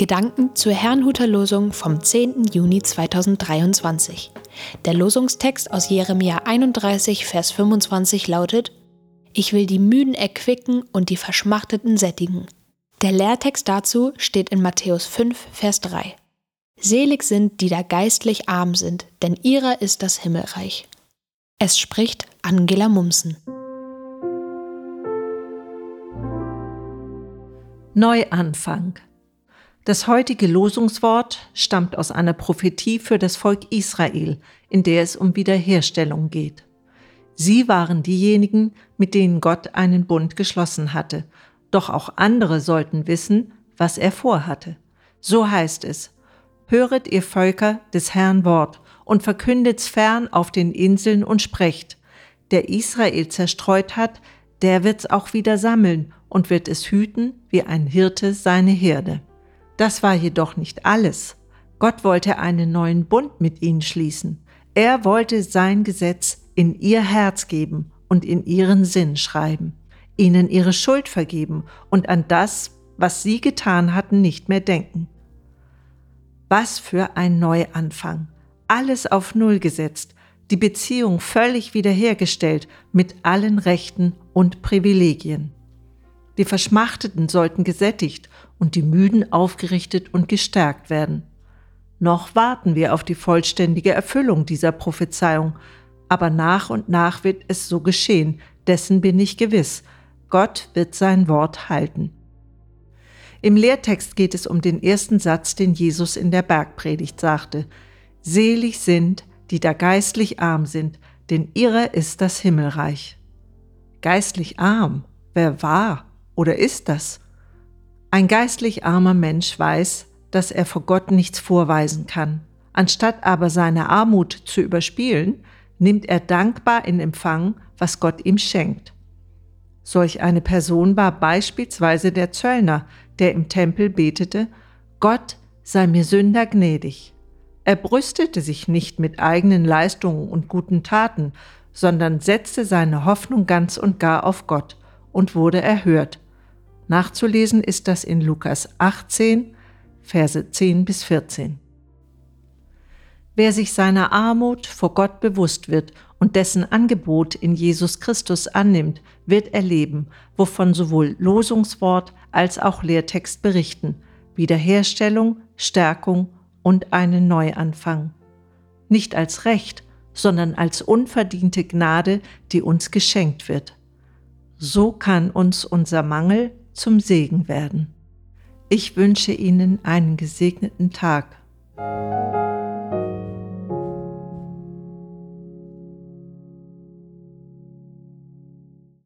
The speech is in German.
Gedanken zur Herrnhuter Losung vom 10. Juni 2023. Der Losungstext aus Jeremia 31, Vers 25 lautet: Ich will die Müden erquicken und die Verschmachteten sättigen. Der Lehrtext dazu steht in Matthäus 5, Vers 3. Selig sind, die da geistlich arm sind, denn ihrer ist das Himmelreich. Es spricht Angela Mumsen. Neuanfang das heutige Losungswort stammt aus einer Prophetie für das Volk Israel, in der es um Wiederherstellung geht. Sie waren diejenigen, mit denen Gott einen Bund geschlossen hatte, doch auch andere sollten wissen, was er vorhatte. So heißt es, Höret ihr Völker des Herrn Wort und verkündet's fern auf den Inseln und sprecht, der Israel zerstreut hat, der wird's auch wieder sammeln und wird es hüten wie ein Hirte seine Herde. Das war jedoch nicht alles. Gott wollte einen neuen Bund mit ihnen schließen. Er wollte sein Gesetz in ihr Herz geben und in ihren Sinn schreiben, ihnen ihre Schuld vergeben und an das, was sie getan hatten, nicht mehr denken. Was für ein Neuanfang. Alles auf Null gesetzt, die Beziehung völlig wiederhergestellt mit allen Rechten und Privilegien. Die Verschmachteten sollten gesättigt und die Müden aufgerichtet und gestärkt werden. Noch warten wir auf die vollständige Erfüllung dieser Prophezeiung, aber nach und nach wird es so geschehen, dessen bin ich gewiss. Gott wird sein Wort halten. Im Lehrtext geht es um den ersten Satz, den Jesus in der Bergpredigt sagte. Selig sind, die da geistlich arm sind, denn ihrer ist das Himmelreich. Geistlich arm, wer war? Oder ist das? Ein geistlich armer Mensch weiß, dass er vor Gott nichts vorweisen kann. Anstatt aber seine Armut zu überspielen, nimmt er dankbar in Empfang, was Gott ihm schenkt. Solch eine Person war beispielsweise der Zöllner, der im Tempel betete, Gott sei mir Sünder gnädig. Er brüstete sich nicht mit eigenen Leistungen und guten Taten, sondern setzte seine Hoffnung ganz und gar auf Gott und wurde erhört, Nachzulesen ist das in Lukas 18, Verse 10 bis 14. Wer sich seiner Armut vor Gott bewusst wird und dessen Angebot in Jesus Christus annimmt, wird erleben, wovon sowohl Losungswort als auch Lehrtext berichten, Wiederherstellung, Stärkung und einen Neuanfang. Nicht als Recht, sondern als unverdiente Gnade, die uns geschenkt wird. So kann uns unser Mangel zum Segen werden. Ich wünsche Ihnen einen gesegneten Tag.